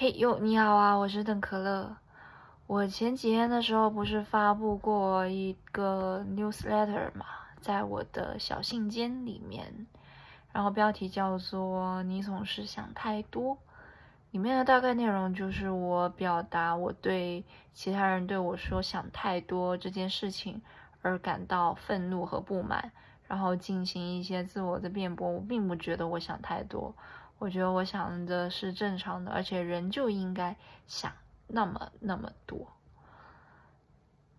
嘿哟，你好啊，我是邓可乐。我前几天的时候不是发布过一个 newsletter 嘛，在我的小信笺里面，然后标题叫做“你总是想太多”。里面的大概内容就是我表达我对其他人对我说想太多这件事情而感到愤怒和不满，然后进行一些自我的辩驳。我并不觉得我想太多。我觉得我想的是正常的，而且人就应该想那么那么多。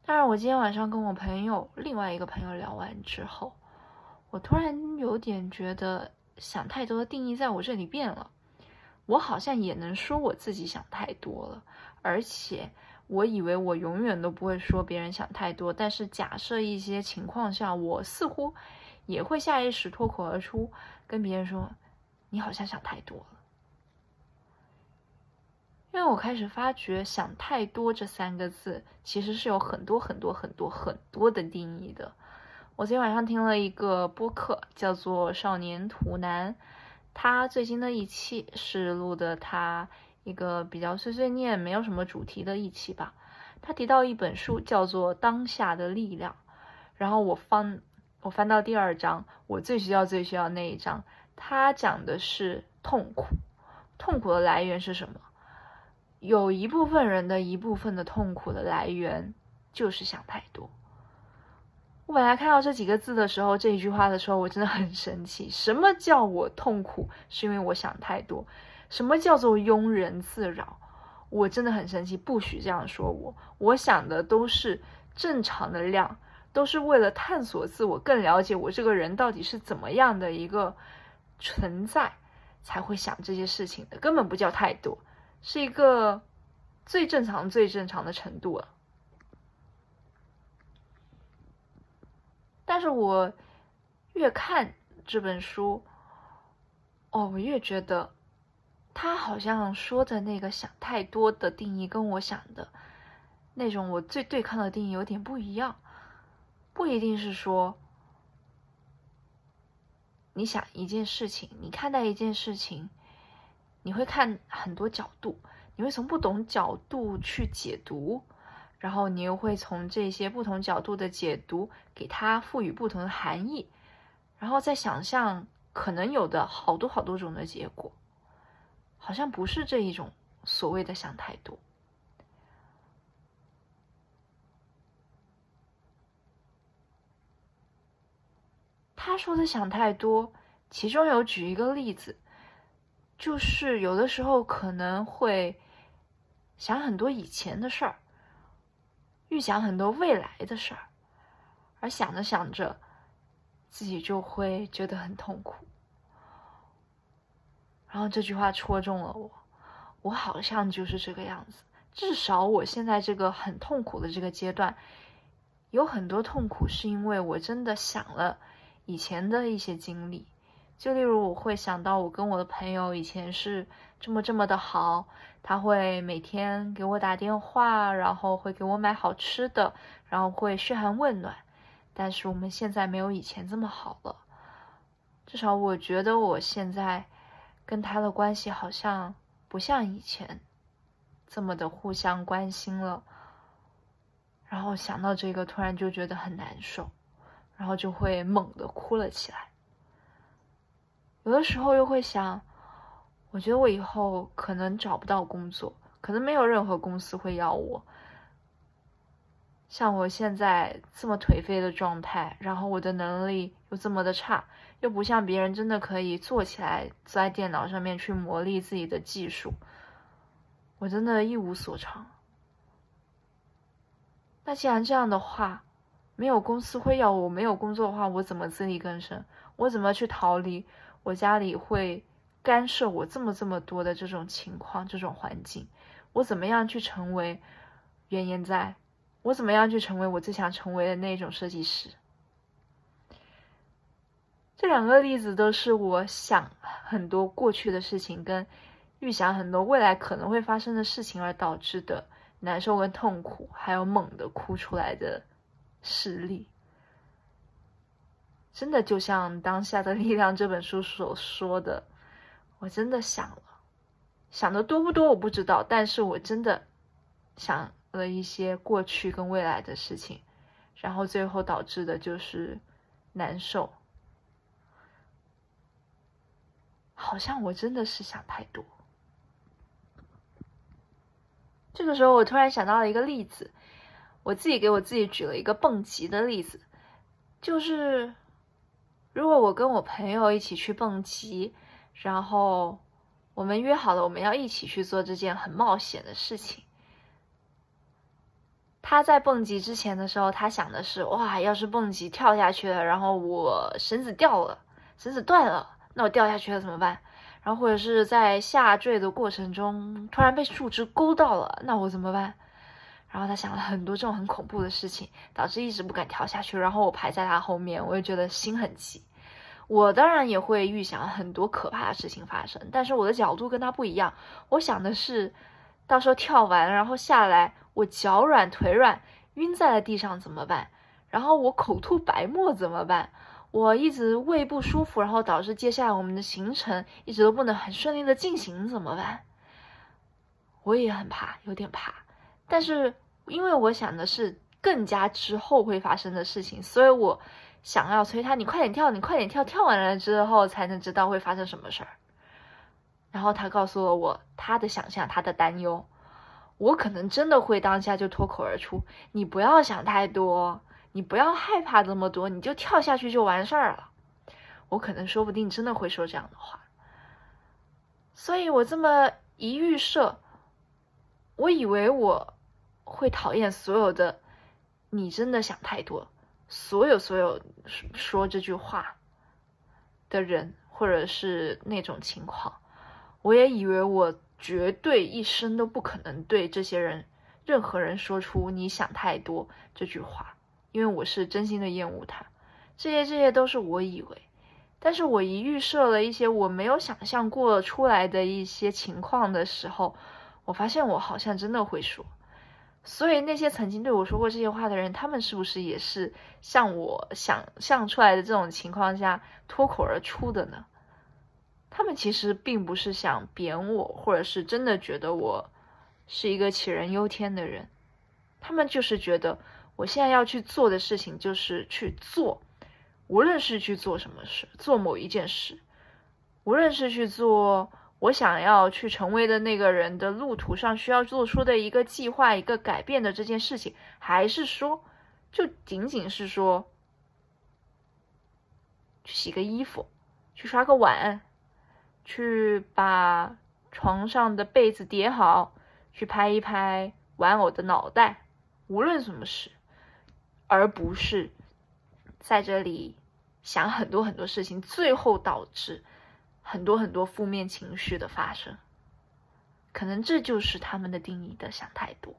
但是我今天晚上跟我朋友另外一个朋友聊完之后，我突然有点觉得想太多的定义在我这里变了。我好像也能说我自己想太多了，而且我以为我永远都不会说别人想太多。但是假设一些情况下，我似乎也会下意识脱口而出跟别人说。你好像想太多了，因为我开始发觉“想太多”这三个字其实是有很多很多很多很多的定义的。我昨天晚上听了一个播客，叫做《少年图南》，他最新的一期是录的他一个比较碎碎念、没有什么主题的一期吧。他提到一本书叫做《当下的力量》，然后我翻我翻到第二章，我最需要最需要那一章。他讲的是痛苦，痛苦的来源是什么？有一部分人的一部分的痛苦的来源就是想太多。我本来看到这几个字的时候，这一句话的时候，我真的很生气。什么叫我痛苦？是因为我想太多。什么叫做庸人自扰？我真的很生气，不许这样说我。我想的都是正常的量，都是为了探索自我，更了解我这个人到底是怎么样的一个。存在才会想这些事情的，根本不叫太多，是一个最正常、最正常的程度了。但是我越看这本书，哦，我越觉得他好像说的那个想太多的定义，跟我想的那种我最对抗的定义有点不一样，不一定是说。你想一件事情，你看待一件事情，你会看很多角度，你会从不同角度去解读，然后你又会从这些不同角度的解读给它赋予不同的含义，然后再想象可能有的好多好多种的结果，好像不是这一种所谓的想太多。他说的想太多，其中有举一个例子，就是有的时候可能会想很多以前的事儿，预想很多未来的事儿，而想着想着，自己就会觉得很痛苦。然后这句话戳中了我，我好像就是这个样子。至少我现在这个很痛苦的这个阶段，有很多痛苦是因为我真的想了。以前的一些经历，就例如我会想到我跟我的朋友以前是这么这么的好，他会每天给我打电话，然后会给我买好吃的，然后会嘘寒问暖。但是我们现在没有以前这么好了，至少我觉得我现在跟他的关系好像不像以前这么的互相关心了。然后想到这个，突然就觉得很难受。然后就会猛地哭了起来。有的时候又会想，我觉得我以后可能找不到工作，可能没有任何公司会要我。像我现在这么颓废的状态，然后我的能力又这么的差，又不像别人真的可以坐起来在电脑上面去磨砺自己的技术，我真的一无所长。那既然这样的话，没有公司会要我，没有工作的话，我怎么自力更生？我怎么去逃离我家里会干涉我这么这么多的这种情况、这种环境？我怎么样去成为原研在？我怎么样去成为我最想成为的那种设计师？这两个例子都是我想很多过去的事情，跟预想很多未来可能会发生的事情而导致的难受跟痛苦，还有猛地哭出来的。实力，真的就像《当下的力量》这本书所说的，我真的想了，想的多不多我不知道，但是我真的想了一些过去跟未来的事情，然后最后导致的就是难受。好像我真的是想太多。这个时候，我突然想到了一个例子，我自己给我自己举了一个蹦极的例子，就是如果我跟我朋友一起去蹦极，然后我们约好了我们要一起去做这件很冒险的事情。他在蹦极之前的时候，他想的是：哇，要是蹦极跳下去了，然后我绳子掉了，绳子断了。那我掉下去了怎么办？然后或者是在下坠的过程中突然被树枝勾到了，那我怎么办？然后他想了很多这种很恐怖的事情，导致一直不敢跳下去。然后我排在他后面，我也觉得心很急。我当然也会预想很多可怕的事情发生，但是我的角度跟他不一样。我想的是，到时候跳完然后下来，我脚软腿软晕在了地上怎么办？然后我口吐白沫怎么办？我一直胃不舒服，然后导致接下来我们的行程一直都不能很顺利的进行，怎么办？我也很怕，有点怕。但是因为我想的是更加之后会发生的事情，所以我想要催他，你快点跳，你快点跳，跳完了之后才能知道会发生什么事儿。然后他告诉了我他的想象，他的担忧。我可能真的会当下就脱口而出，你不要想太多。你不要害怕这么多，你就跳下去就完事儿了。我可能说不定真的会说这样的话，所以我这么一预设，我以为我会讨厌所有的你真的想太多，所有所有说这句话的人，或者是那种情况，我也以为我绝对一生都不可能对这些人任何人说出你想太多这句话。因为我是真心的厌恶他，这些这些都是我以为，但是我一预设了一些我没有想象过出来的一些情况的时候，我发现我好像真的会说，所以那些曾经对我说过这些话的人，他们是不是也是像我想象出来的这种情况下脱口而出的呢？他们其实并不是想贬我，或者是真的觉得我是一个杞人忧天的人，他们就是觉得。我现在要去做的事情就是去做，无论是去做什么事，做某一件事，无论是去做我想要去成为的那个人的路途上需要做出的一个计划、一个改变的这件事情，还是说，就仅仅是说，去洗个衣服，去刷个碗，去把床上的被子叠好，去拍一拍玩偶的脑袋，无论什么事。而不是在这里想很多很多事情，最后导致很多很多负面情绪的发生。可能这就是他们的定义的想太多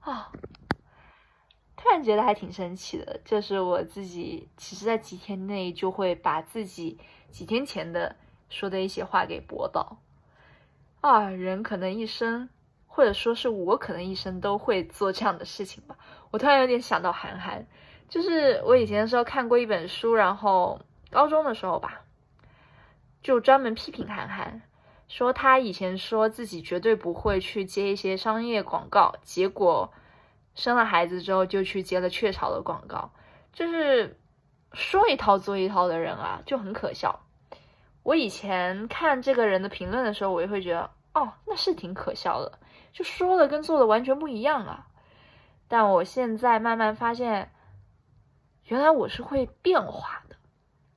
啊！突然觉得还挺神奇的，就是我自己其实，在几天内就会把自己几天前的说的一些话给驳倒啊！人可能一生。或者说是我可能一生都会做这样的事情吧。我突然有点想到韩寒，就是我以前的时候看过一本书，然后高中的时候吧，就专门批评韩寒，说他以前说自己绝对不会去接一些商业广告，结果生了孩子之后就去接了雀巢的广告，就是说一套做一套的人啊，就很可笑。我以前看这个人的评论的时候，我也会觉得，哦，那是挺可笑的。就说的跟做的完全不一样啊！但我现在慢慢发现，原来我是会变化的。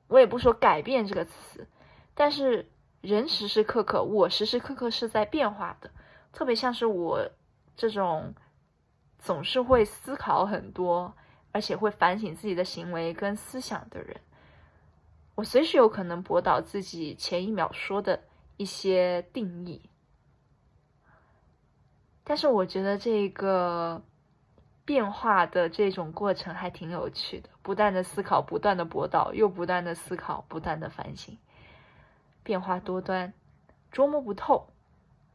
我也不说改变这个词，但是人时时刻刻，我时时刻刻是在变化的。特别像是我这种总是会思考很多，而且会反省自己的行为跟思想的人，我随时有可能驳倒自己前一秒说的一些定义。但是我觉得这个变化的这种过程还挺有趣的，不断的思考，不断的驳导，又不断的思考，不断的反省，变化多端，捉摸不透，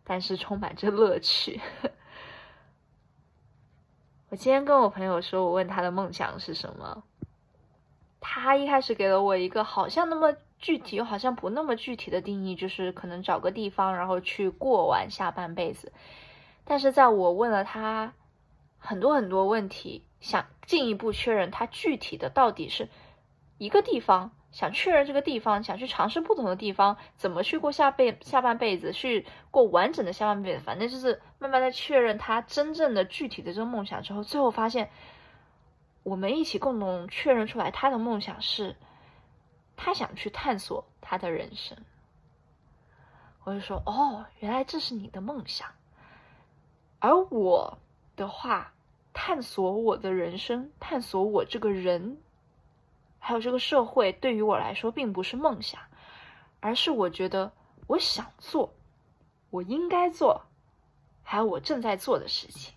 但是充满着乐趣。我今天跟我朋友说，我问他的梦想是什么，他一开始给了我一个好像那么具体又好像不那么具体的定义，就是可能找个地方，然后去过完下半辈子。但是在我问了他很多很多问题，想进一步确认他具体的到底是一个地方，想确认这个地方，想去尝试不同的地方，怎么去过下辈下半辈子，去过完整的下半辈子，反正就是慢慢的确认他真正的具体的这个梦想之后，最后发现我们一起共同确认出来他的梦想是，他想去探索他的人生。我就说，哦，原来这是你的梦想。而我的话，探索我的人生，探索我这个人，还有这个社会，对于我来说并不是梦想，而是我觉得我想做，我应该做，还有我正在做的事情。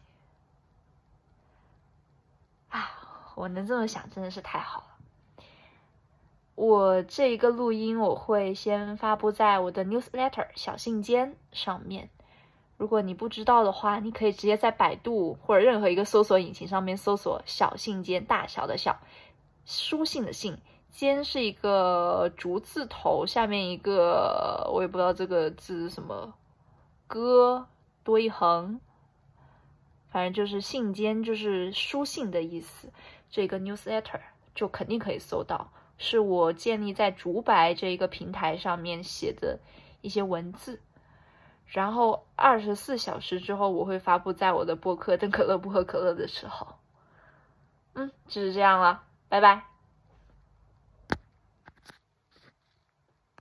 啊，我能这么想，真的是太好了。我这一个录音，我会先发布在我的 newsletter 小信笺上面。如果你不知道的话，你可以直接在百度或者任何一个搜索引擎上面搜索“小信笺”，大小的小，书信的信，笺是一个竹字头，下面一个我也不知道这个字什么，歌多一横，反正就是信笺，就是书信的意思。这个 newsletter 就肯定可以搜到，是我建立在竹白这一个平台上面写的一些文字。然后二十四小时之后，我会发布在我的播客。等可乐不喝可乐的时候，嗯，就是这样了，拜拜。